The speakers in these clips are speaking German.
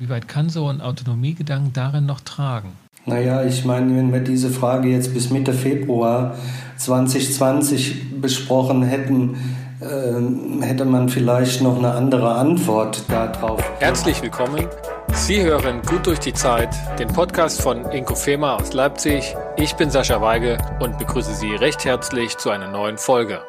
wie weit kann so ein Autonomiegedanken darin noch tragen? Naja, ich meine, wenn wir diese Frage jetzt bis Mitte Februar 2020 besprochen hätten, äh, hätte man vielleicht noch eine andere Antwort darauf. Herzlich willkommen. Sie hören Gut durch die Zeit, den Podcast von Inko Fema aus Leipzig. Ich bin Sascha Weige und begrüße Sie recht herzlich zu einer neuen Folge.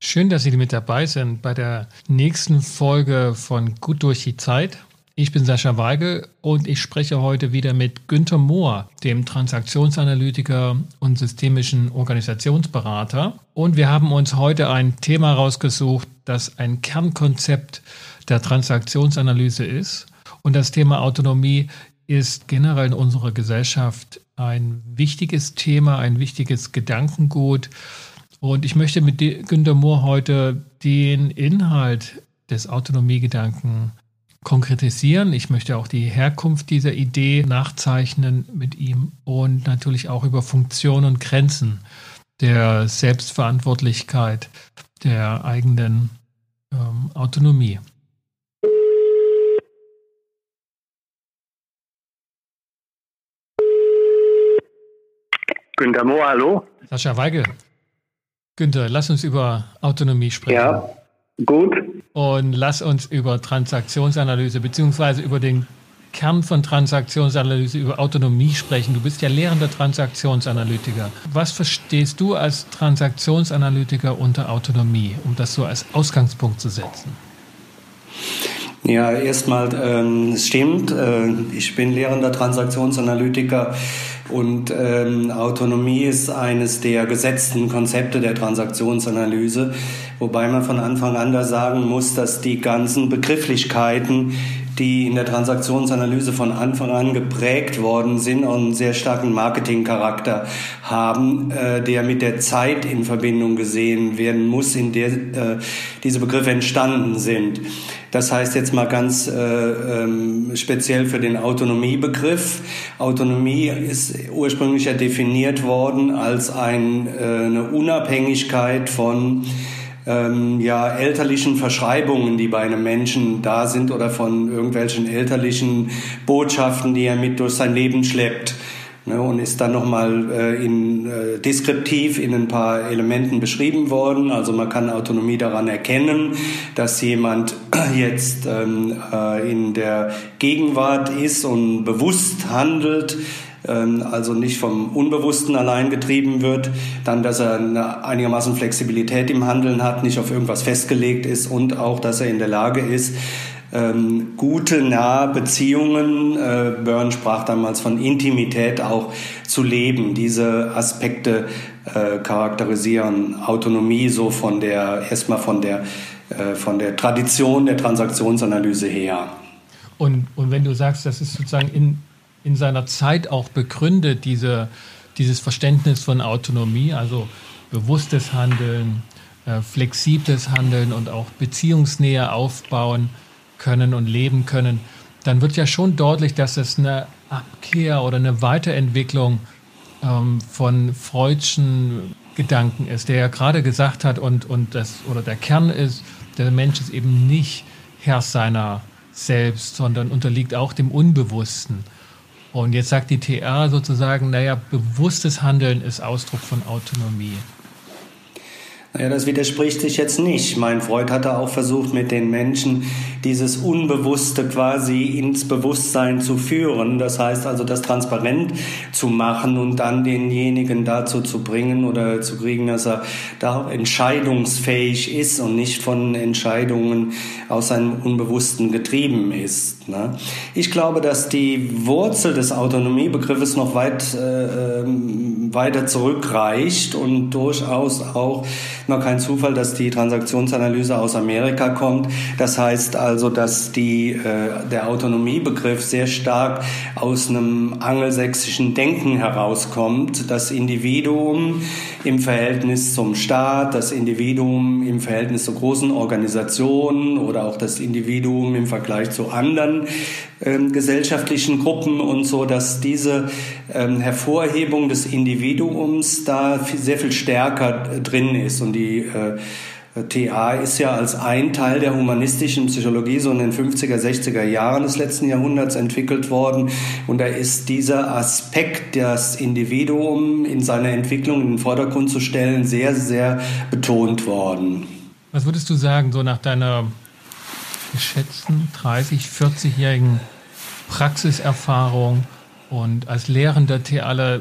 Schön, dass Sie mit dabei sind bei der nächsten Folge von Gut durch die Zeit. Ich bin Sascha Weigel und ich spreche heute wieder mit Günter Mohr, dem Transaktionsanalytiker und systemischen Organisationsberater. Und wir haben uns heute ein Thema rausgesucht, das ein Kernkonzept der Transaktionsanalyse ist. Und das Thema Autonomie ist generell in unserer Gesellschaft ein wichtiges Thema, ein wichtiges Gedankengut. Und ich möchte mit Günter Mohr heute den Inhalt des Autonomiegedanken konkretisieren. Ich möchte auch die Herkunft dieser Idee nachzeichnen mit ihm und natürlich auch über Funktion und Grenzen der Selbstverantwortlichkeit der eigenen ähm, Autonomie. Günter Mohr, hallo. Sascha Weigel. Günther, lass uns über Autonomie sprechen. Ja, gut. Und lass uns über Transaktionsanalyse beziehungsweise über den Kern von Transaktionsanalyse, über Autonomie sprechen. Du bist ja lehrender Transaktionsanalytiker. Was verstehst du als Transaktionsanalytiker unter Autonomie, um das so als Ausgangspunkt zu setzen? Ja, erstmal, ähm, es stimmt. Äh, ich bin lehrender Transaktionsanalytiker und ähm, Autonomie ist eines der gesetzten Konzepte der Transaktionsanalyse, wobei man von Anfang an da sagen muss, dass die ganzen Begrifflichkeiten, die in der Transaktionsanalyse von Anfang an geprägt worden sind und einen sehr starken Marketingcharakter haben, äh, der mit der Zeit in Verbindung gesehen werden muss, in der äh, diese Begriffe entstanden sind. Das heißt jetzt mal ganz äh, ähm, speziell für den Autonomiebegriff. Autonomie ist ursprünglich ja definiert worden als ein, äh, eine Unabhängigkeit von ähm, ja, elterlichen Verschreibungen, die bei einem Menschen da sind oder von irgendwelchen elterlichen Botschaften, die er mit durch sein Leben schleppt. Ne, und ist dann nochmal äh, in, äh, deskriptiv in ein paar Elementen beschrieben worden. Also man kann Autonomie daran erkennen, dass jemand jetzt ähm, äh, in der Gegenwart ist und bewusst handelt, ähm, also nicht vom Unbewussten allein getrieben wird, dann, dass er eine einigermaßen Flexibilität im Handeln hat, nicht auf irgendwas festgelegt ist und auch, dass er in der Lage ist, ähm, gute, nahe Beziehungen, äh, Byrne sprach damals von Intimität auch zu leben. Diese Aspekte äh, charakterisieren Autonomie so von der, erstmal von der, äh, von der Tradition der Transaktionsanalyse her. Und, und wenn du sagst, das ist sozusagen in, in seiner Zeit auch begründet, diese, dieses Verständnis von Autonomie, also bewusstes Handeln, äh, flexibles Handeln und auch Beziehungsnähe aufbauen können und leben können, dann wird ja schon deutlich, dass es eine Abkehr oder eine Weiterentwicklung ähm, von Freudschen Gedanken ist, der ja gerade gesagt hat und, und das, oder der Kern ist, der Mensch ist eben nicht Herr seiner selbst, sondern unterliegt auch dem Unbewussten. Und jetzt sagt die TA sozusagen, naja, bewusstes Handeln ist Ausdruck von Autonomie. Naja, das widerspricht sich jetzt nicht. Mein Freud hatte auch versucht, mit den Menschen dieses Unbewusste quasi ins Bewusstsein zu führen. Das heißt also, das transparent zu machen und dann denjenigen dazu zu bringen oder zu kriegen, dass er da entscheidungsfähig ist und nicht von Entscheidungen aus seinem Unbewussten getrieben ist. Ne? Ich glaube, dass die Wurzel des Autonomiebegriffes noch weit äh, ähm, weiter zurückreicht und durchaus auch noch kein Zufall, dass die Transaktionsanalyse aus Amerika kommt. Das heißt also, dass die, äh, der Autonomiebegriff sehr stark aus einem angelsächsischen Denken herauskommt. Das Individuum im Verhältnis zum Staat, das Individuum im Verhältnis zu großen Organisationen oder auch das Individuum im Vergleich zu anderen ähm, gesellschaftlichen Gruppen und so, dass diese ähm, Hervorhebung des Individuums da sehr viel stärker drin ist und die äh, TA ist ja als ein Teil der humanistischen Psychologie so in den 50er, 60er Jahren des letzten Jahrhunderts entwickelt worden. Und da ist dieser Aspekt, das Individuum in seiner Entwicklung in den Vordergrund zu stellen, sehr, sehr betont worden. Was würdest du sagen, so nach deiner geschätzten 30, 40-jährigen Praxiserfahrung und als lehrender Theater,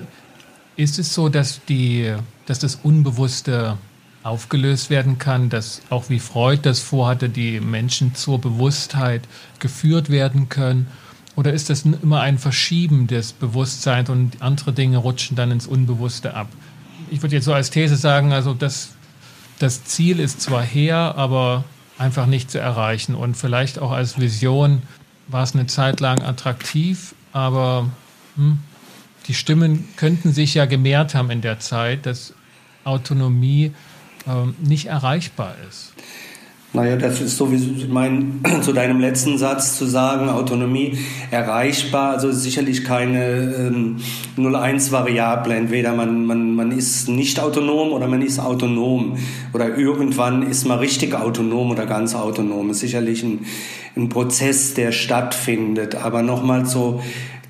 ist es so, dass, die, dass das Unbewusste aufgelöst werden kann, dass auch wie Freud das vorhatte, die Menschen zur Bewusstheit geführt werden können? Oder ist das immer ein Verschieben des Bewusstseins und andere Dinge rutschen dann ins Unbewusste ab? Ich würde jetzt so als These sagen, also das, das Ziel ist zwar her, aber einfach nicht zu erreichen. Und vielleicht auch als Vision war es eine Zeit lang attraktiv, aber hm, die Stimmen könnten sich ja gemehrt haben in der Zeit, dass Autonomie ähm, nicht erreichbar ist. Naja, das ist sowieso mein, zu deinem letzten Satz zu sagen, Autonomie erreichbar, also sicherlich keine ähm, 0-1-Variable. Entweder man, man, man ist nicht autonom oder man ist autonom. Oder irgendwann ist man richtig autonom oder ganz autonom. ist sicherlich ein, ein Prozess, der stattfindet. Aber nochmal so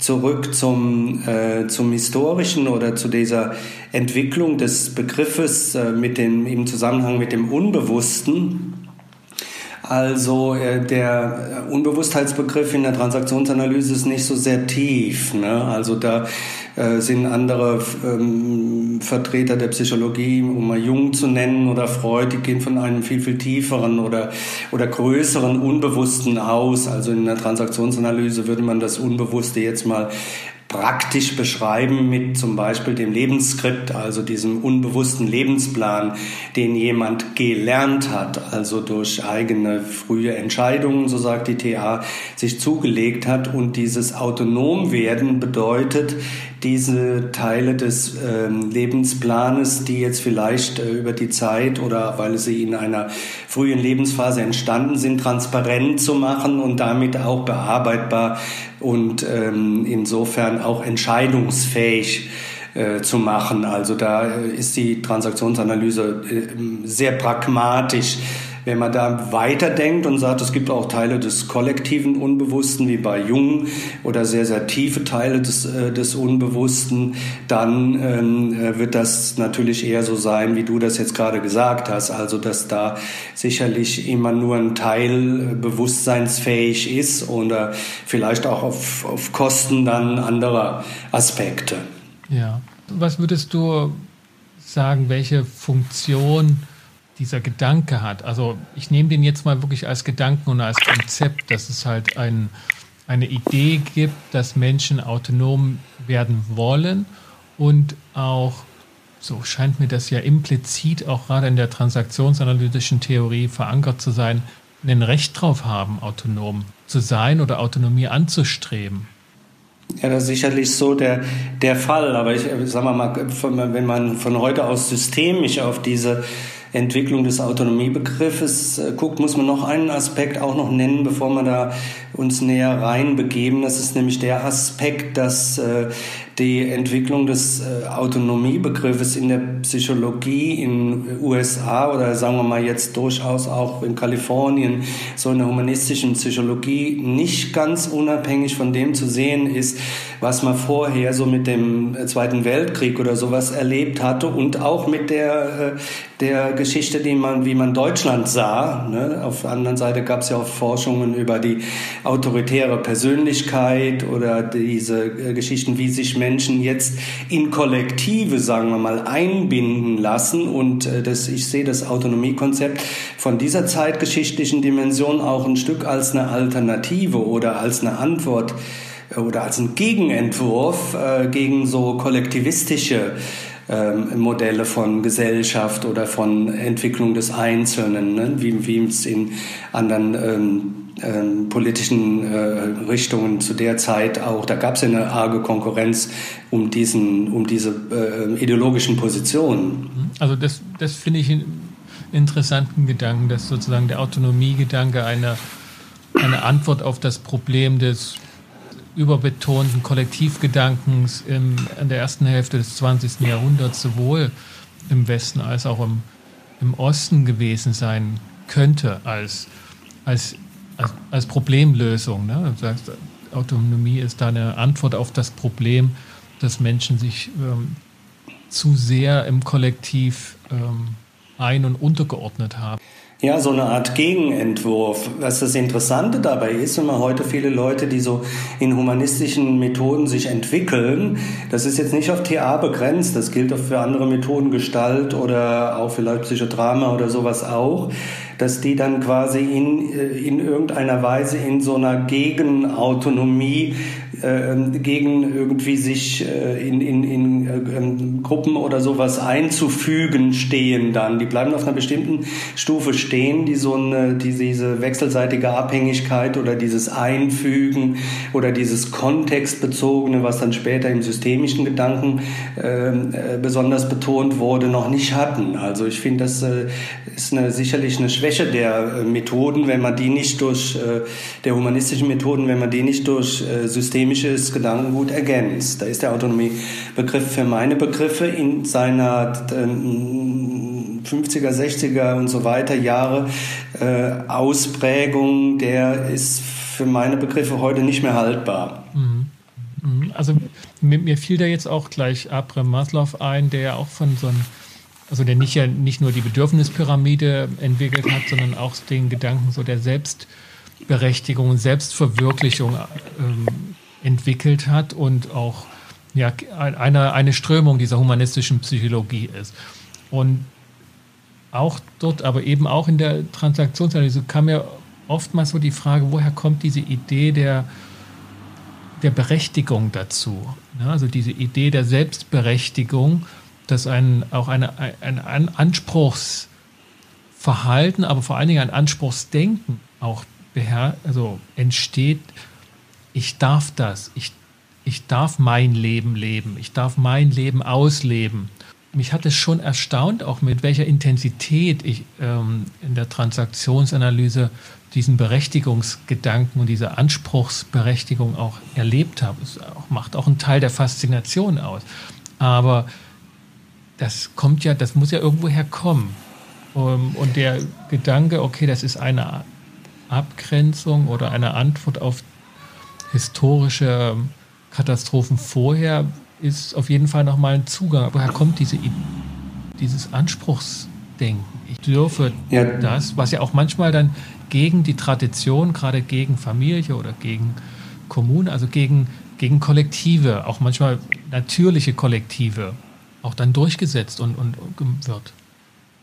zurück zum, äh, zum Historischen oder zu dieser Entwicklung des Begriffes äh, mit dem, im Zusammenhang mit dem Unbewussten also äh, der Unbewusstheitsbegriff in der Transaktionsanalyse ist nicht so sehr tief. Ne? Also da äh, sind andere ähm, Vertreter der Psychologie, um mal Jung zu nennen oder Freud, die gehen von einem viel, viel tieferen oder, oder größeren Unbewussten aus. Also in der Transaktionsanalyse würde man das Unbewusste jetzt mal praktisch beschreiben mit zum Beispiel dem Lebensskript, also diesem unbewussten Lebensplan, den jemand gelernt hat, also durch eigene frühe Entscheidungen, so sagt die TA, sich zugelegt hat. Und dieses Autonomwerden bedeutet, diese Teile des äh, Lebensplanes, die jetzt vielleicht äh, über die Zeit oder weil sie in einer frühen Lebensphase entstanden sind, transparent zu machen und damit auch bearbeitbar und ähm, insofern auch entscheidungsfähig äh, zu machen. Also da äh, ist die Transaktionsanalyse äh, sehr pragmatisch wenn man da weiterdenkt und sagt, es gibt auch Teile des kollektiven Unbewussten, wie bei Jung, oder sehr, sehr tiefe Teile des, äh, des Unbewussten, dann ähm, äh, wird das natürlich eher so sein, wie du das jetzt gerade gesagt hast. Also, dass da sicherlich immer nur ein Teil bewusstseinsfähig ist oder vielleicht auch auf, auf Kosten dann anderer Aspekte. Ja. Was würdest du sagen, welche Funktion dieser Gedanke hat. Also ich nehme den jetzt mal wirklich als Gedanken und als Konzept, dass es halt ein, eine Idee gibt, dass Menschen autonom werden wollen und auch, so scheint mir das ja implizit auch gerade in der transaktionsanalytischen Theorie verankert zu sein, ein Recht drauf haben, autonom zu sein oder Autonomie anzustreben. Ja, das ist sicherlich so der, der Fall. Aber ich sage mal, wenn man von heute aus systemisch auf diese Entwicklung des Autonomiebegriffes äh, guckt, muss man noch einen Aspekt auch noch nennen, bevor wir da uns näher reinbegeben. Das ist nämlich der Aspekt, dass äh, die Entwicklung des äh, Autonomiebegriffes in der Psychologie in USA oder sagen wir mal jetzt durchaus auch in Kalifornien so in der humanistischen Psychologie nicht ganz unabhängig von dem zu sehen ist, was man vorher so mit dem Zweiten Weltkrieg oder sowas erlebt hatte und auch mit der, der Geschichte, die man, wie man Deutschland sah. Ne? Auf der anderen Seite gab es ja auch Forschungen über die autoritäre Persönlichkeit oder diese äh, Geschichten, wie sich Menschen jetzt in Kollektive, sagen wir mal, einbinden lassen. Und äh, das, ich sehe das Autonomiekonzept von dieser zeitgeschichtlichen Dimension auch ein Stück als eine Alternative oder als eine Antwort äh, oder als ein Gegenentwurf äh, gegen so kollektivistische ähm, Modelle von Gesellschaft oder von Entwicklung des Einzelnen, ne? wie, es in anderen ähm, ähm, politischen äh, Richtungen zu der Zeit auch, da gab es eine arge Konkurrenz um, diesen, um diese äh, ideologischen Positionen. Also das, das finde ich einen interessanten Gedanken, dass sozusagen der Autonomiegedanke eine, eine Antwort auf das Problem des überbetonten Kollektivgedankens im, in der ersten Hälfte des 20. Jahrhunderts sowohl im Westen als auch im im Osten gewesen sein könnte als, als, als, als Problemlösung. Ne? Du sagst, Autonomie ist da eine Antwort auf das Problem, dass Menschen sich ähm, zu sehr im Kollektiv ähm, ein- und untergeordnet haben. Ja, so eine Art Gegenentwurf. Was das Interessante dabei ist, wenn man heute viele Leute, die so in humanistischen Methoden sich entwickeln, das ist jetzt nicht auf TA begrenzt, das gilt auch für andere Methoden, Gestalt oder auch vielleicht Psychodrama oder sowas auch, dass die dann quasi in, äh, in irgendeiner Weise in so einer Gegenautonomie gegen irgendwie sich äh, in, in, in äh, Gruppen oder sowas einzufügen stehen dann. Die bleiben auf einer bestimmten Stufe stehen, die so eine, die, diese wechselseitige Abhängigkeit oder dieses Einfügen oder dieses kontextbezogene, was dann später im systemischen Gedanken ähm, äh, besonders betont wurde, noch nicht hatten. Also ich finde, das äh, ist eine, sicherlich eine Schwäche der äh, Methoden, wenn man die nicht durch, der humanistischen Methoden, wenn man die nicht durch systemische systemisches Gedankengut ergänzt. Da ist der Autonomiebegriff für meine Begriffe in seiner 50er, 60er und so weiter Jahre äh, Ausprägung, der ist für meine Begriffe heute nicht mehr haltbar. Mhm. Mhm. Also mir, fiel da jetzt auch gleich Abraham Maslow ein, der ja auch von so einem, also der nicht ja nicht nur die Bedürfnispyramide entwickelt hat, sondern auch den Gedanken so der Selbstberechtigung Selbstverwirklichung ähm, entwickelt hat und auch ja, eine, eine Strömung dieser humanistischen Psychologie ist. Und auch dort, aber eben auch in der Transaktionsanalyse kam mir oftmals so die Frage, woher kommt diese Idee der, der Berechtigung dazu? Ja, also diese Idee der Selbstberechtigung, dass ein, auch eine, ein, ein Anspruchsverhalten, aber vor allen Dingen ein Anspruchsdenken auch beher also entsteht, ich darf das, ich, ich darf mein Leben leben, ich darf mein Leben ausleben. Mich hat es schon erstaunt, auch mit welcher Intensität ich ähm, in der Transaktionsanalyse diesen Berechtigungsgedanken und diese Anspruchsberechtigung auch erlebt habe. Es auch, macht auch einen Teil der Faszination aus. Aber das kommt ja, das muss ja irgendwo herkommen. Um, und der Gedanke, okay, das ist eine Abgrenzung oder eine Antwort auf historische Katastrophen vorher ist auf jeden Fall nochmal ein Zugang. Woher kommt diese, dieses Anspruchsdenken? Ich dürfe ja. das, was ja auch manchmal dann gegen die Tradition, gerade gegen Familie oder gegen Kommune, also gegen, gegen Kollektive, auch manchmal natürliche Kollektive, auch dann durchgesetzt und, und, und wird.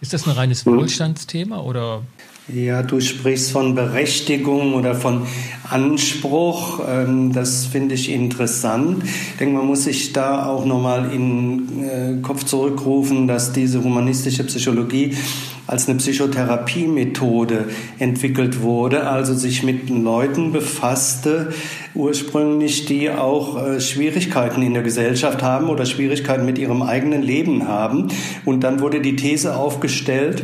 Ist das ein reines hm. Wohlstandsthema oder? Ja, du sprichst von Berechtigung oder von Anspruch. Ähm, das finde ich interessant. Ich denke, man muss sich da auch nochmal in den äh, Kopf zurückrufen, dass diese humanistische Psychologie als eine Psychotherapiemethode entwickelt wurde, also sich mit Leuten befasste, ursprünglich, die auch äh, Schwierigkeiten in der Gesellschaft haben oder Schwierigkeiten mit ihrem eigenen Leben haben. Und dann wurde die These aufgestellt,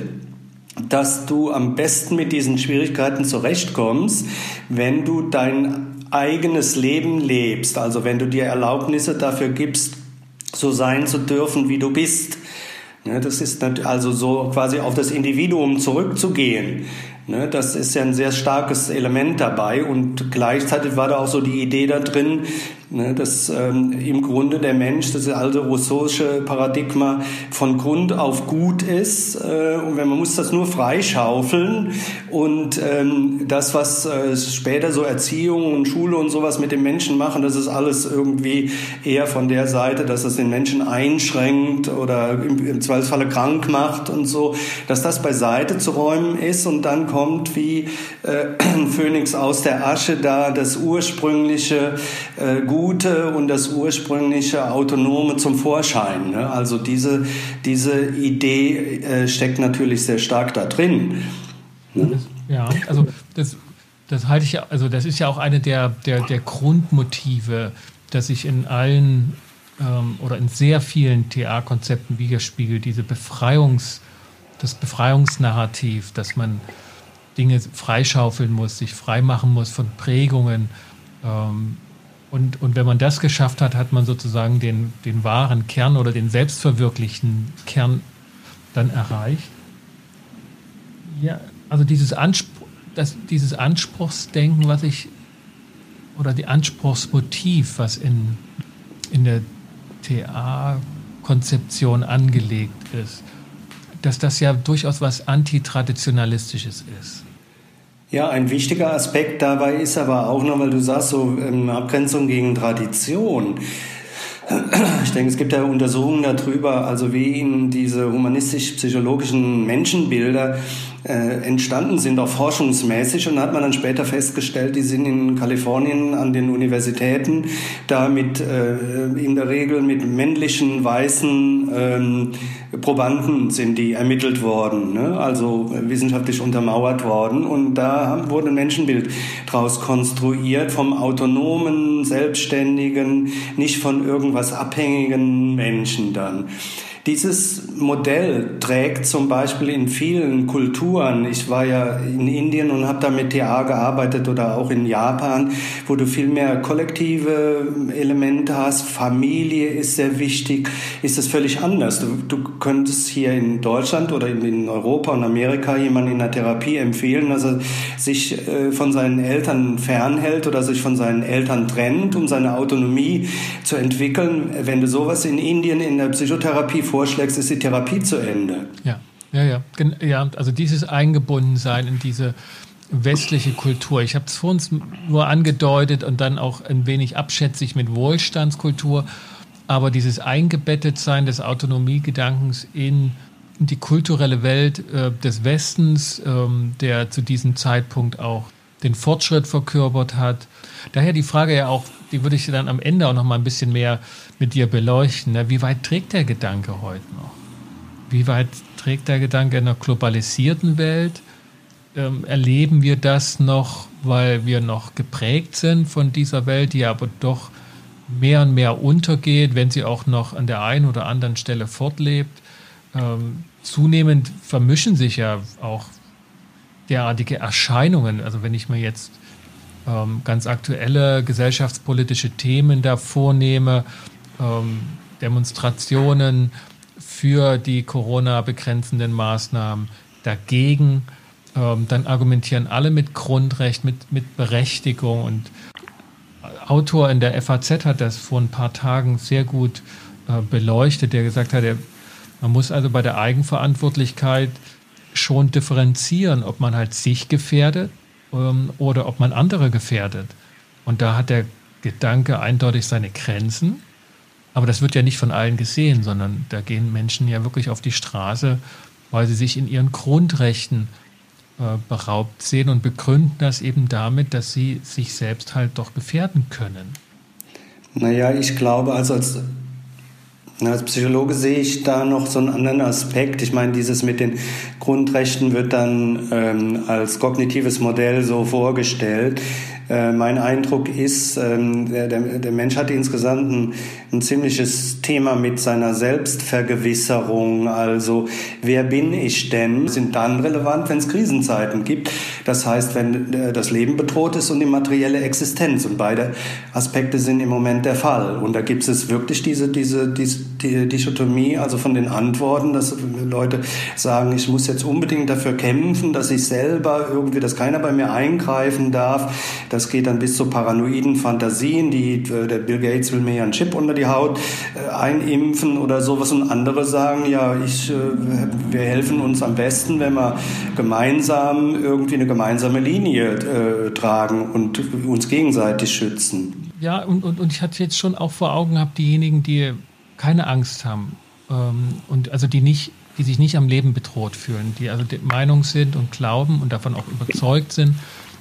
dass du am besten mit diesen Schwierigkeiten zurechtkommst, wenn du dein eigenes Leben lebst, also wenn du dir Erlaubnisse dafür gibst, so sein zu dürfen, wie du bist. Das ist also so quasi auf das Individuum zurückzugehen. Das ist ja ein sehr starkes Element dabei und gleichzeitig war da auch so die Idee da drin, Ne, dass ähm, im Grunde der Mensch, das alte rousseauische Paradigma, von Grund auf gut ist äh, und man muss das nur freischaufeln und ähm, das, was äh, später so Erziehung und Schule und sowas mit dem Menschen machen, das ist alles irgendwie eher von der Seite, dass das den Menschen einschränkt oder im, im Zweifelsfalle krank macht und so, dass das beiseite zu räumen ist. Und dann kommt wie äh, Phönix aus der Asche da das ursprüngliche äh, Gute und das ursprüngliche Autonome zum Vorschein. Ne? Also diese, diese Idee äh, steckt natürlich sehr stark da drin. Ne? Ja, also das, das halte ich ja, also das ist ja auch eine der, der, der Grundmotive, dass sich in allen ähm, oder in sehr vielen TA-Konzepten widerspiegelt, diese Befreiungs, das Befreiungsnarrativ, dass man Dinge freischaufeln muss, sich freimachen muss von Prägungen, ähm, und, und wenn man das geschafft hat, hat man sozusagen den, den wahren Kern oder den selbstverwirklichten Kern dann erreicht. Ja, also dieses, Anspruch, das, dieses Anspruchsdenken, was ich, oder die Anspruchsmotiv, was in, in der TA-Konzeption angelegt ist, dass das ja durchaus was Antitraditionalistisches ist. Ja, ein wichtiger Aspekt dabei ist aber auch noch, weil du sagst, so ähm, Abgrenzung gegen Tradition. Ich denke, es gibt ja Untersuchungen darüber, also wie in diese humanistisch-psychologischen Menschenbilder entstanden sind, auch forschungsmäßig. Und hat man dann später festgestellt, die sind in Kalifornien an den Universitäten da mit äh, in der Regel mit männlichen, weißen ähm, Probanden sind die ermittelt worden, ne? also wissenschaftlich untermauert worden. Und da wurde ein Menschenbild daraus konstruiert vom autonomen, selbstständigen, nicht von irgendwas abhängigen Menschen dann. Dieses Modell trägt zum Beispiel in vielen Kulturen, ich war ja in Indien und habe da mit TA gearbeitet oder auch in Japan, wo du viel mehr kollektive Elemente hast, Familie ist sehr wichtig, ist es völlig anders. Du, du könntest hier in Deutschland oder in, Europa und Amerika jemanden in der Therapie empfehlen, dass er sich äh, von seinen Eltern fernhält oder sich von seinen Eltern trennt, um seine Autonomie zu entwickeln. Wenn du sowas in Indien in der Psychotherapie vorschlägst, ist die Therapie zu Ende. Ja, ja, ja. ja also dieses Eingebundensein in diese westliche Kultur. Ich habe es vor uns nur angedeutet und dann auch ein wenig abschätzig mit Wohlstandskultur. Aber dieses Eingebettetsein des Autonomiegedankens in die kulturelle Welt äh, des Westens, ähm, der zu diesem Zeitpunkt auch den Fortschritt verkörpert hat. Daher die Frage ja auch, die würde ich dann am Ende auch noch mal ein bisschen mehr mit dir beleuchten. Ne? Wie weit trägt der Gedanke heute noch? Wie weit trägt der Gedanke in einer globalisierten Welt? Ähm, erleben wir das noch, weil wir noch geprägt sind von dieser Welt, die aber doch mehr und mehr untergeht, wenn sie auch noch an der einen oder anderen Stelle fortlebt? Ähm, zunehmend vermischen sich ja auch derartige Erscheinungen. Also wenn ich mir jetzt ähm, ganz aktuelle gesellschaftspolitische Themen da vornehme, ähm, Demonstrationen für die Corona-begrenzenden Maßnahmen, dagegen, ähm, dann argumentieren alle mit Grundrecht, mit, mit Berechtigung. Und Autor in der FAZ hat das vor ein paar Tagen sehr gut äh, beleuchtet, der gesagt hat, er, man muss also bei der Eigenverantwortlichkeit schon differenzieren, ob man halt sich gefährdet ähm, oder ob man andere gefährdet. Und da hat der Gedanke eindeutig seine Grenzen. Aber das wird ja nicht von allen gesehen, sondern da gehen Menschen ja wirklich auf die Straße, weil sie sich in ihren Grundrechten äh, beraubt sehen und begründen das eben damit, dass sie sich selbst halt doch gefährden können. Naja, ich glaube, also als als Psychologe sehe ich da noch so einen anderen Aspekt. Ich meine, dieses mit den Grundrechten wird dann ähm, als kognitives Modell so vorgestellt. Äh, mein Eindruck ist, ähm, der, der, Mensch hat insgesamt ein, ein, ziemliches Thema mit seiner Selbstvergewisserung. Also, wer bin ich denn? Sind dann relevant, wenn es Krisenzeiten gibt. Das heißt, wenn äh, das Leben bedroht ist und die materielle Existenz. Und beide Aspekte sind im Moment der Fall. Und da gibt es wirklich diese, diese, diese die Dichotomie, also von den Antworten, dass Leute sagen, ich muss jetzt unbedingt dafür kämpfen, dass ich selber irgendwie, dass keiner bei mir eingreifen darf das geht dann bis zu paranoiden Fantasien, die äh, der Bill Gates will mir ja einen Chip unter die Haut äh, einimpfen oder sowas und andere sagen, ja, ich, äh, wir helfen uns am besten, wenn wir gemeinsam irgendwie eine gemeinsame Linie äh, tragen und uns gegenseitig schützen. Ja, und, und, und ich hatte jetzt schon auch vor Augen gehabt, diejenigen, die keine Angst haben ähm, und also die nicht die sich nicht am Leben bedroht fühlen, die also der Meinung sind und glauben und davon auch überzeugt sind,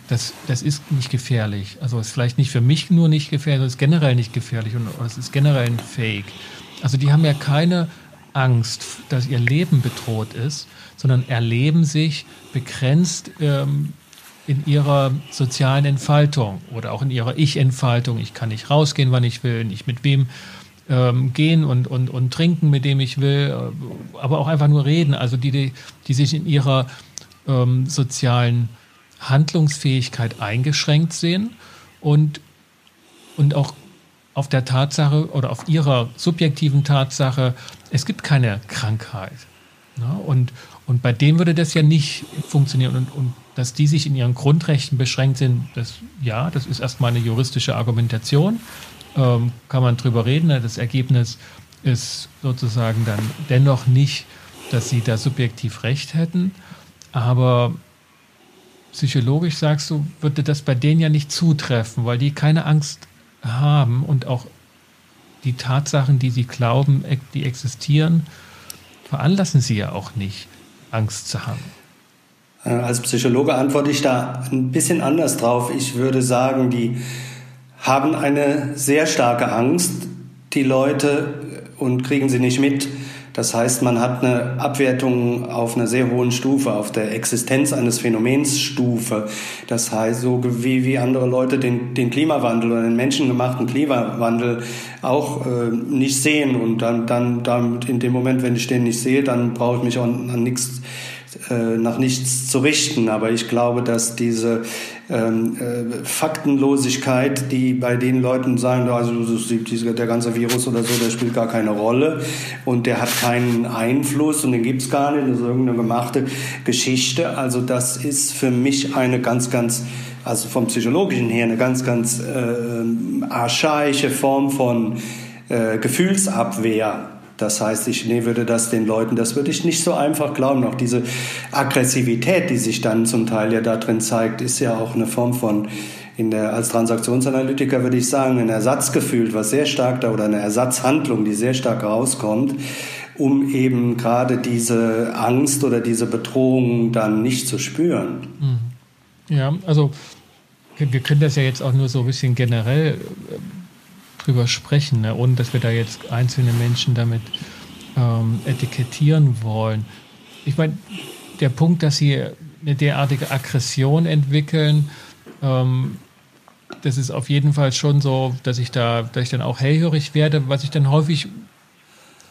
das, das ist nicht gefährlich. Also ist vielleicht nicht für mich nur nicht gefährlich, es ist generell nicht gefährlich und es ist generell ein Fake. Also die haben ja keine Angst, dass ihr Leben bedroht ist, sondern erleben sich begrenzt ähm, in ihrer sozialen Entfaltung oder auch in ihrer Ich-Entfaltung. Ich kann nicht rausgehen, wann ich will, nicht mit wem ähm, gehen und, und, und trinken, mit dem ich will, äh, aber auch einfach nur reden. Also die, die, die sich in ihrer ähm, sozialen Handlungsfähigkeit eingeschränkt sehen und, und auch auf der Tatsache oder auf ihrer subjektiven Tatsache, es gibt keine Krankheit. Ne? Und, und bei denen würde das ja nicht funktionieren. Und, und dass die sich in ihren Grundrechten beschränkt sind, das, ja, das ist erstmal eine juristische Argumentation. Ähm, kann man drüber reden. Das Ergebnis ist sozusagen dann dennoch nicht, dass sie da subjektiv recht hätten. Aber psychologisch sagst du, würde das bei denen ja nicht zutreffen, weil die keine Angst haben und auch die Tatsachen, die sie glauben, die existieren, veranlassen sie ja auch nicht, Angst zu haben. Äh, als Psychologe antworte ich da ein bisschen anders drauf. Ich würde sagen, die haben eine sehr starke Angst, die Leute, und kriegen sie nicht mit. Das heißt, man hat eine Abwertung auf einer sehr hohen Stufe, auf der Existenz eines Phänomens Stufe. Das heißt, so wie, wie andere Leute den, den Klimawandel oder den menschengemachten Klimawandel auch äh, nicht sehen. Und dann, dann, dann in dem Moment, wenn ich den nicht sehe, dann brauche ich mich auch an nichts äh, nach nichts zu richten. Aber ich glaube, dass diese ähm, äh, Faktenlosigkeit, die bei den Leuten sagen, also der ganze Virus oder so, der spielt gar keine Rolle und der hat keinen Einfluss und den gibt es gar nicht, das ist irgendeine gemachte Geschichte. Also das ist für mich eine ganz, ganz also vom psychologischen her eine ganz, ganz äh, archaische Form von äh, Gefühlsabwehr. Das heißt, ich nee, würde das den Leuten, das würde ich nicht so einfach glauben. Auch diese Aggressivität, die sich dann zum Teil ja da drin zeigt, ist ja auch eine Form von, in der, als Transaktionsanalytiker würde ich sagen, ein Ersatzgefühl, was sehr stark da, oder eine Ersatzhandlung, die sehr stark rauskommt, um eben gerade diese Angst oder diese Bedrohung dann nicht zu spüren. Mhm. Ja, also wir können das ja jetzt auch nur so ein bisschen generell drüber sprechen, ne? ohne dass wir da jetzt einzelne Menschen damit ähm, etikettieren wollen. Ich meine, der Punkt, dass sie eine derartige Aggression entwickeln, ähm, das ist auf jeden Fall schon so, dass ich da, dass ich dann auch hellhörig werde. Was ich dann häufig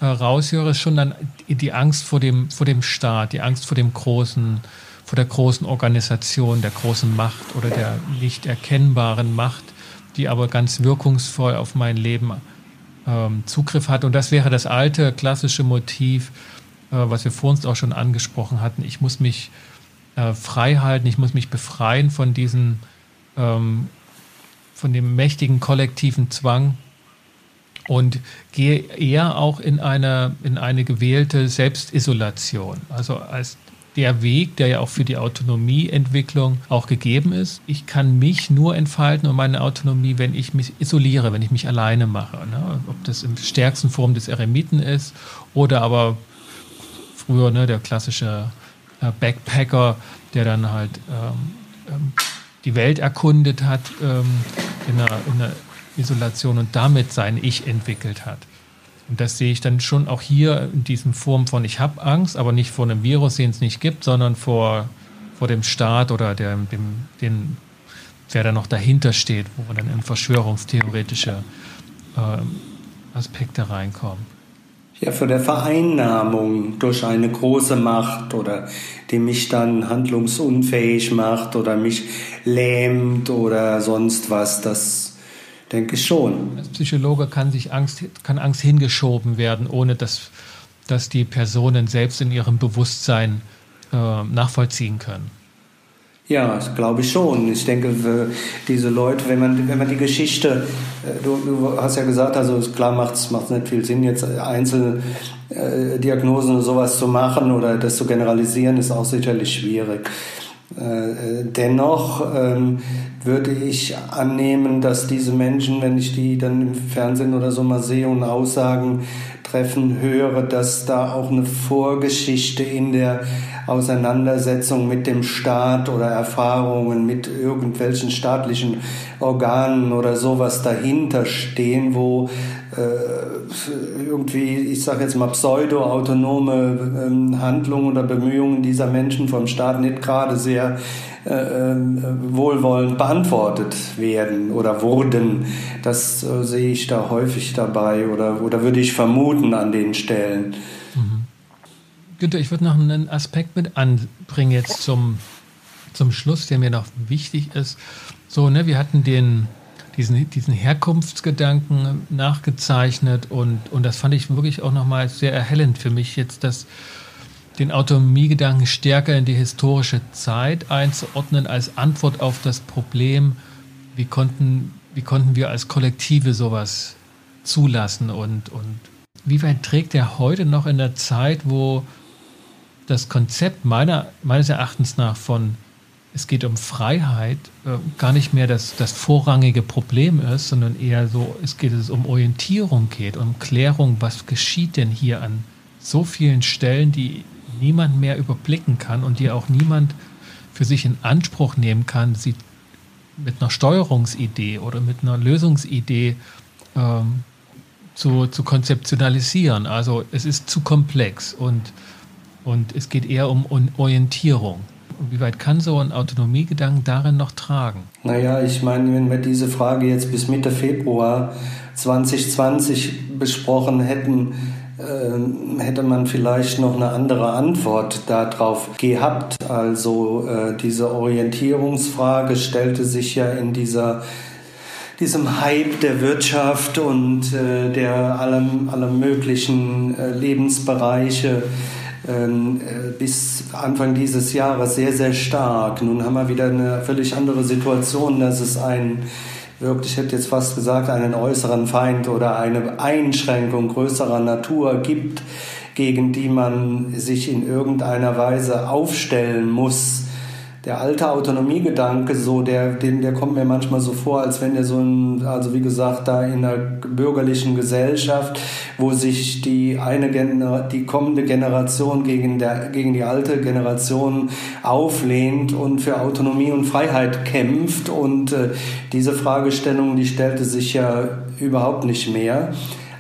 äh, raushöre, ist schon dann die Angst vor dem, vor dem Staat, die Angst vor dem großen, vor der großen Organisation, der großen Macht oder der nicht erkennbaren Macht, die aber ganz wirkungsvoll auf mein Leben ähm, Zugriff hat. Und das wäre das alte klassische Motiv, äh, was wir vor uns auch schon angesprochen hatten. Ich muss mich äh, frei halten, ich muss mich befreien von diesem, ähm, von dem mächtigen kollektiven Zwang und gehe eher auch in eine, in eine gewählte Selbstisolation. Also als der Weg, der ja auch für die Autonomieentwicklung auch gegeben ist. Ich kann mich nur entfalten und meine Autonomie, wenn ich mich isoliere, wenn ich mich alleine mache. Ne? Ob das in stärksten Form des Eremiten ist oder aber früher ne, der klassische äh, Backpacker, der dann halt ähm, ähm, die Welt erkundet hat ähm, in, einer, in einer Isolation und damit sein Ich entwickelt hat. Und das sehe ich dann schon auch hier in diesem Form von, ich habe Angst, aber nicht vor einem Virus, den es nicht gibt, sondern vor, vor dem Staat oder der, dem, den, wer da noch dahinter steht, wo dann in verschwörungstheoretische äh, Aspekte reinkommen. Ja, vor der Vereinnahmung durch eine große Macht oder die mich dann handlungsunfähig macht oder mich lähmt oder sonst was, das denke schon. Als Psychologe kann sich Angst, kann Angst hingeschoben werden, ohne dass, dass die Personen selbst in ihrem Bewusstsein äh, nachvollziehen können. Ja, das glaube ich schon. Ich denke, diese Leute, wenn man, wenn man die Geschichte, äh, du, du hast ja gesagt, also klar macht es nicht viel Sinn, jetzt Einzeldiagnosen oder sowas zu machen oder das zu generalisieren, ist auch sicherlich schwierig. Äh, dennoch ähm, würde ich annehmen, dass diese Menschen, wenn ich die dann im Fernsehen oder so mal sehe und Aussagen treffen höre, dass da auch eine Vorgeschichte in der Auseinandersetzung mit dem Staat oder Erfahrungen mit irgendwelchen staatlichen Organen oder sowas dahinter stehen, wo irgendwie, ich sage jetzt mal, pseudo-autonome ähm, Handlungen oder Bemühungen dieser Menschen vom Staat nicht gerade sehr äh, ähm, wohlwollend beantwortet werden oder wurden. Das äh, sehe ich da häufig dabei oder, oder würde ich vermuten an den Stellen. Mhm. Günther, ich würde noch einen Aspekt mit anbringen jetzt zum, zum Schluss, der mir noch wichtig ist. So, ne, wir hatten den, diesen, diesen Herkunftsgedanken nachgezeichnet und, und das fand ich wirklich auch nochmal sehr erhellend für mich jetzt, dass den Autonomiegedanken stärker in die historische Zeit einzuordnen als Antwort auf das Problem, wie konnten, wie konnten wir als Kollektive sowas zulassen und, und wie weit trägt er heute noch in der Zeit, wo das Konzept meiner, meines Erachtens nach von es geht um Freiheit, äh, gar nicht mehr das, das vorrangige Problem ist, sondern eher so, es geht es um Orientierung geht, um Klärung, was geschieht denn hier an so vielen Stellen, die niemand mehr überblicken kann und die auch niemand für sich in Anspruch nehmen kann, sie mit einer Steuerungsidee oder mit einer Lösungsidee ähm, zu, zu konzeptionalisieren. Also es ist zu komplex und, und es geht eher um Orientierung. Wie weit kann so ein Autonomiegedanken darin noch tragen? Naja, ich meine, wenn wir diese Frage jetzt bis Mitte Februar 2020 besprochen hätten, äh, hätte man vielleicht noch eine andere Antwort darauf gehabt. Also äh, diese Orientierungsfrage stellte sich ja in dieser diesem Hype der Wirtschaft und äh, der allem, aller möglichen Lebensbereiche bis Anfang dieses Jahres sehr, sehr stark. Nun haben wir wieder eine völlig andere Situation, dass es einen, wirklich, ich hätte jetzt fast gesagt, einen äußeren Feind oder eine Einschränkung größerer Natur gibt, gegen die man sich in irgendeiner Weise aufstellen muss der alte Autonomiegedanke, so der, den, der kommt mir manchmal so vor, als wenn der so ein, also wie gesagt, da in einer bürgerlichen Gesellschaft, wo sich die eine die kommende Generation gegen, der, gegen die alte Generation auflehnt und für Autonomie und Freiheit kämpft. Und äh, diese Fragestellung, die stellte sich ja überhaupt nicht mehr.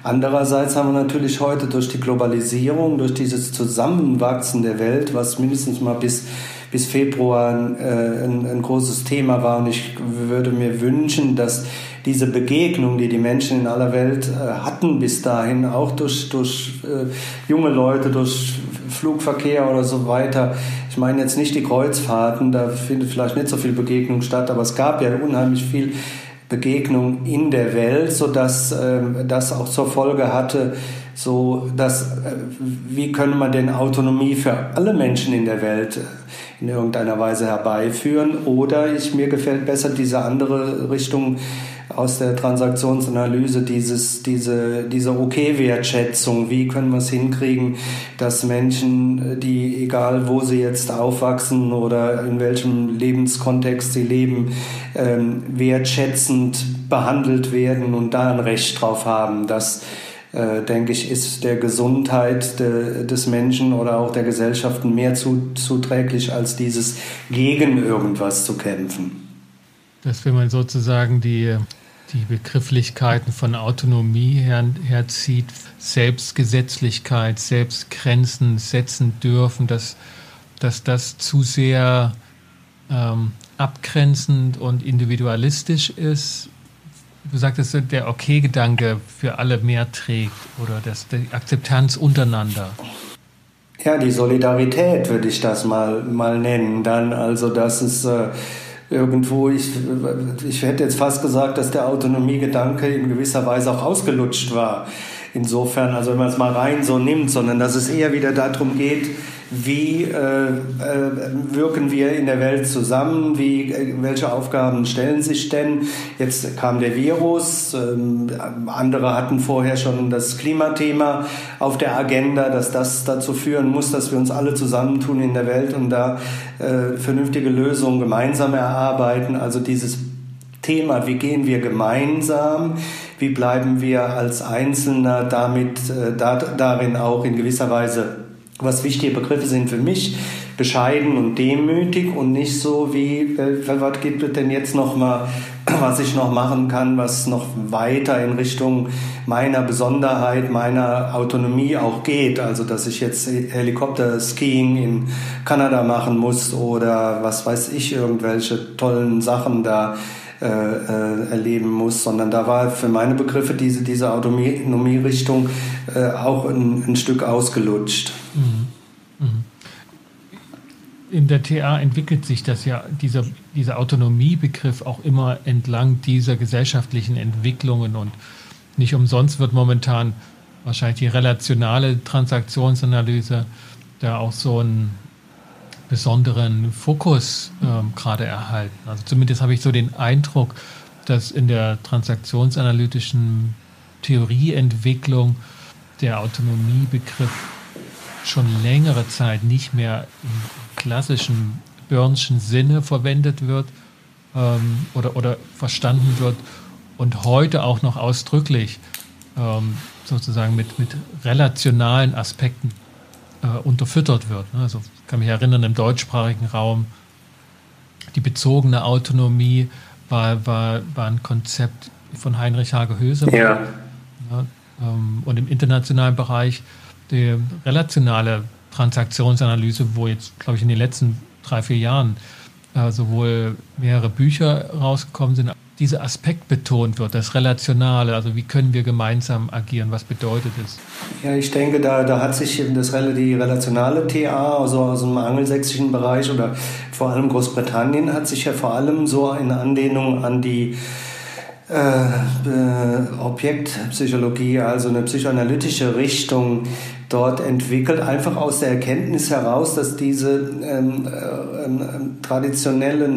Andererseits haben wir natürlich heute durch die Globalisierung, durch dieses Zusammenwachsen der Welt, was mindestens mal bis bis Februar äh, ein, ein, großes Thema war. Und ich würde mir wünschen, dass diese Begegnung, die die Menschen in aller Welt äh, hatten bis dahin, auch durch, durch äh, junge Leute, durch Flugverkehr oder so weiter, ich meine jetzt nicht die Kreuzfahrten, da findet vielleicht nicht so viel Begegnung statt, aber es gab ja unheimlich viel Begegnung in der Welt, sodass äh, das auch zur Folge hatte, so dass äh, wie können wir denn Autonomie für alle Menschen in der Welt in irgendeiner Weise herbeiführen. Oder ich, mir gefällt besser diese andere Richtung aus der Transaktionsanalyse, dieses, diese, diese Okay-Wertschätzung. Wie können wir es hinkriegen, dass Menschen, die egal wo sie jetzt aufwachsen oder in welchem Lebenskontext sie leben, ähm, wertschätzend behandelt werden und da ein Recht drauf haben, dass äh, denke ich, ist der Gesundheit de, des Menschen oder auch der Gesellschaften mehr zu, zuträglich, als dieses gegen irgendwas zu kämpfen. Dass wenn man sozusagen die, die Begrifflichkeiten von Autonomie her, herzieht, Selbstgesetzlichkeit, Selbstgrenzen setzen dürfen, dass, dass das zu sehr ähm, abgrenzend und individualistisch ist Du sagtest, der Okay-Gedanke für alle mehr trägt oder das, die Akzeptanz untereinander. Ja, die Solidarität würde ich das mal, mal nennen. Dann also, dass es äh, irgendwo, ich, ich hätte jetzt fast gesagt, dass der Autonomiegedanke in gewisser Weise auch ausgelutscht war. Insofern, also wenn man es mal rein so nimmt, sondern dass es eher wieder darum geht, wie äh, äh, wirken wir in der Welt zusammen, wie, äh, welche Aufgaben stellen sich denn. Jetzt kam der Virus, ähm, andere hatten vorher schon das Klimathema auf der Agenda, dass das dazu führen muss, dass wir uns alle zusammentun in der Welt und da äh, vernünftige Lösungen gemeinsam erarbeiten. Also dieses Thema, wie gehen wir gemeinsam, wie bleiben wir als Einzelner damit äh, da, darin auch in gewisser Weise was wichtige Begriffe sind für mich, bescheiden und demütig und nicht so wie, äh, was gibt es denn jetzt noch mal, was ich noch machen kann, was noch weiter in Richtung meiner Besonderheit, meiner Autonomie auch geht. Also, dass ich jetzt Helikopter-Skiing in Kanada machen muss oder was weiß ich, irgendwelche tollen Sachen da äh, äh, erleben muss, sondern da war für meine Begriffe diese, diese Autonomie-Richtung äh, auch ein, ein, Stück ausgelutscht. Mhm. Mhm. In der TA entwickelt sich das ja, dieser, dieser Autonomiebegriff auch immer entlang dieser gesellschaftlichen Entwicklungen und nicht umsonst wird momentan wahrscheinlich die relationale Transaktionsanalyse da auch so einen besonderen Fokus ähm, gerade erhalten. Also zumindest habe ich so den Eindruck, dass in der transaktionsanalytischen Theorieentwicklung der Autonomiebegriff schon längere Zeit nicht mehr im klassischen Börnschen Sinne verwendet wird ähm, oder, oder verstanden wird und heute auch noch ausdrücklich ähm, sozusagen mit, mit relationalen Aspekten äh, unterfüttert wird. Ne? Also ich kann mich erinnern, im deutschsprachigen Raum die bezogene Autonomie war, war, war ein Konzept von Heinrich Hage Höse. Ja. ja ähm, und im internationalen Bereich die relationale Transaktionsanalyse, wo jetzt, glaube ich, in den letzten drei, vier Jahren äh, sowohl mehrere Bücher rausgekommen sind, dieser Aspekt betont wird, das Relationale, also wie können wir gemeinsam agieren, was bedeutet es? Ja, ich denke, da, da hat sich das, die relationale TA, also aus dem angelsächsischen Bereich oder vor allem Großbritannien, hat sich ja vor allem so in Anlehnung an die äh, äh, Objektpsychologie, also eine psychoanalytische Richtung dort entwickelt, einfach aus der Erkenntnis heraus, dass diese ähm, äh, ähm, traditionelle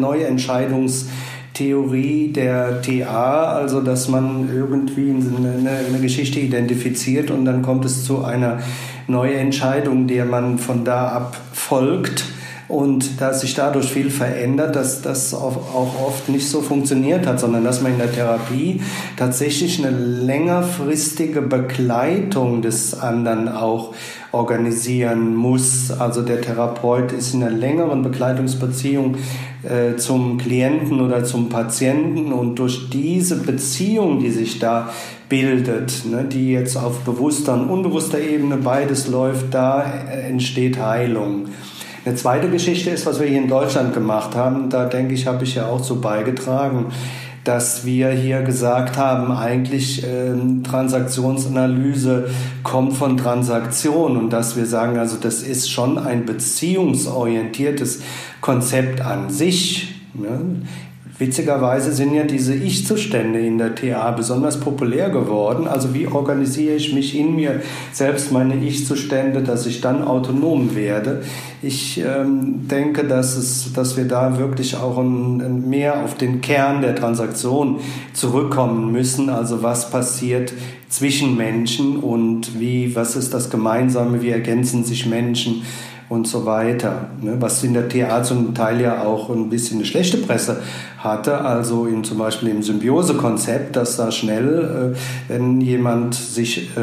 Neuentscheidungstheorie der TA, also dass man irgendwie eine, eine, Geschichte identifiziert und dann kommt es zu einer Neuentscheidung, der man von da ab folgt. Und dass sich dadurch viel verändert, dass das auch oft nicht so funktioniert hat, sondern dass man in der Therapie tatsächlich eine längerfristige Begleitung des anderen auch organisieren muss. Also der Therapeut ist in einer längeren Begleitungsbeziehung äh, zum Klienten oder zum Patienten und durch diese Beziehung, die sich da bildet, ne, die jetzt auf bewusster und unbewusster Ebene beides läuft, da äh, entsteht Heilung. Eine zweite Geschichte ist, was wir hier in Deutschland gemacht haben. Da denke ich, habe ich ja auch so beigetragen, dass wir hier gesagt haben, eigentlich äh, Transaktionsanalyse kommt von Transaktion und dass wir sagen, also das ist schon ein beziehungsorientiertes Konzept an sich. Ne? Witzigerweise sind ja diese Ich-Zustände in der TA besonders populär geworden. Also wie organisiere ich mich in mir selbst meine Ich-Zustände, dass ich dann autonom werde. Ich ähm, denke, dass, es, dass wir da wirklich auch ein, ein mehr auf den Kern der Transaktion zurückkommen müssen. Also was passiert zwischen Menschen und wie, was ist das Gemeinsame, wie ergänzen sich Menschen und so weiter. Ne? Was in der TA zum Teil ja auch ein bisschen eine schlechte Presse hatte, also in, zum Beispiel im Symbiosekonzept, dass da schnell, äh, wenn jemand sich äh,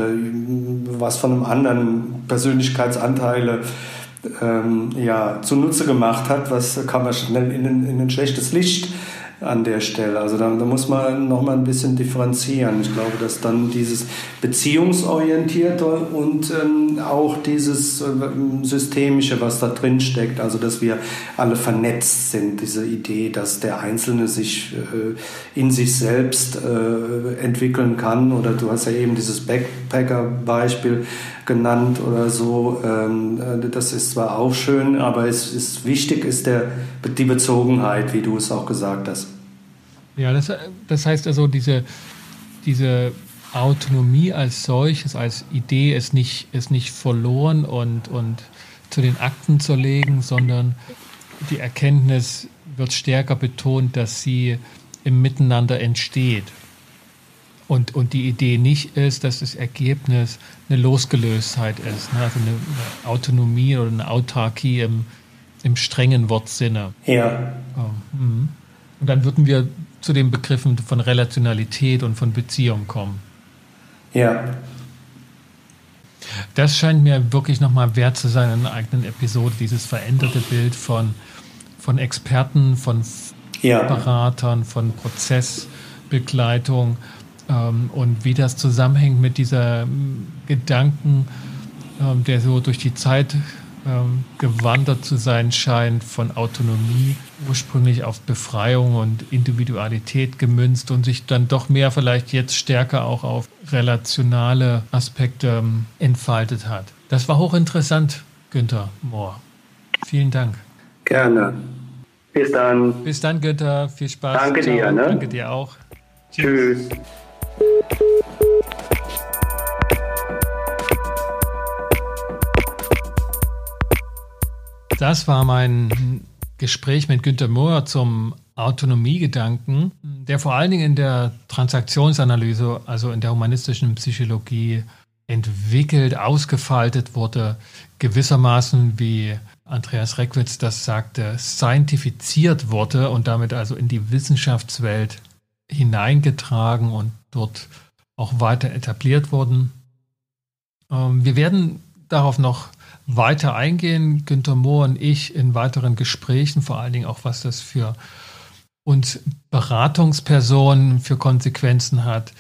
was von einem anderen Persönlichkeitsanteile ähm, ja, zunutze gemacht hat, was kann man schnell in ein, in ein schlechtes Licht an der Stelle. Also da, da muss man noch mal ein bisschen differenzieren. Ich glaube, dass dann dieses beziehungsorientierte und ähm, auch dieses äh, systemische, was da drin steckt, also dass wir alle vernetzt sind, diese Idee, dass der Einzelne sich äh, in sich selbst äh, entwickeln kann. Oder du hast ja eben dieses Backpacker-Beispiel genannt oder so. Ähm, äh, das ist zwar auch schön, aber es ist wichtig ist der, die Bezogenheit, wie du es auch gesagt hast. Ja, das, das heißt also, diese, diese Autonomie als solches, als Idee ist nicht, ist nicht verloren und, und zu den Akten zu legen, sondern die Erkenntnis wird stärker betont, dass sie im Miteinander entsteht. Und, und die Idee nicht ist, dass das Ergebnis eine Losgelöstheit ist, ne? also eine, Autonomie oder eine Autarkie im, im strengen Wortsinne. Ja. Oh, mhm. und dann würden wir zu den Begriffen von Relationalität und von Beziehung kommen. Ja. Das scheint mir wirklich nochmal wert zu sein in einer eigenen Episode, dieses veränderte Bild von, von Experten, von ja. Beratern, von Prozessbegleitung ähm, und wie das zusammenhängt mit dieser ähm, Gedanken, ähm, der so durch die Zeit ähm, gewandert zu sein scheint, von Autonomie ursprünglich auf Befreiung und Individualität gemünzt und sich dann doch mehr vielleicht jetzt stärker auch auf relationale Aspekte ähm, entfaltet hat. Das war hochinteressant, Günther Mohr. Vielen Dank. Gerne. Bis dann. Bis dann, Günther. Viel Spaß. Danke dir. Ne? Danke dir auch. Tschüss. Tschüss. Das war mein Gespräch mit Günter Mohr zum Autonomiegedanken, der vor allen Dingen in der Transaktionsanalyse, also in der humanistischen Psychologie, entwickelt, ausgefaltet wurde, gewissermaßen, wie Andreas Reckwitz das sagte, scientifiziert wurde und damit also in die Wissenschaftswelt hineingetragen und dort auch weiter etabliert wurden. Ähm, wir werden darauf noch weiter eingehen, Günter Mohr und ich in weiteren Gesprächen, vor allen Dingen auch was das für uns Beratungspersonen für Konsequenzen hat,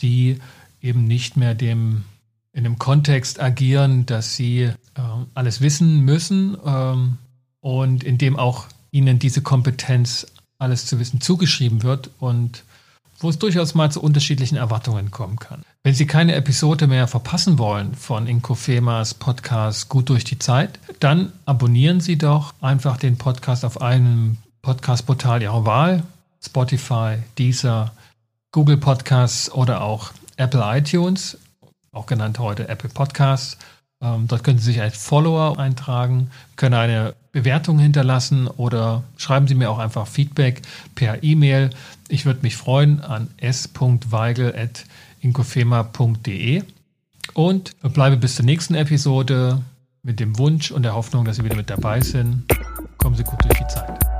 die eben nicht mehr dem in dem Kontext agieren, dass sie äh, alles wissen müssen ähm, und in dem auch ihnen diese Kompetenz, alles zu wissen, zugeschrieben wird und wo es durchaus mal zu unterschiedlichen Erwartungen kommen kann. Wenn Sie keine Episode mehr verpassen wollen von Inkofemas Podcast Gut durch die Zeit, dann abonnieren Sie doch einfach den Podcast auf einem Podcast-Portal Ihrer Wahl, Spotify, Deezer, Google Podcasts oder auch Apple iTunes, auch genannt heute Apple Podcasts. Ähm, dort können Sie sich als Follower eintragen, können eine Bewertung hinterlassen oder schreiben Sie mir auch einfach Feedback per E-Mail. Ich würde mich freuen an s.weigel.inkofema.de und bleibe bis zur nächsten Episode mit dem Wunsch und der Hoffnung, dass Sie wieder mit dabei sind. Kommen Sie gut durch die Zeit.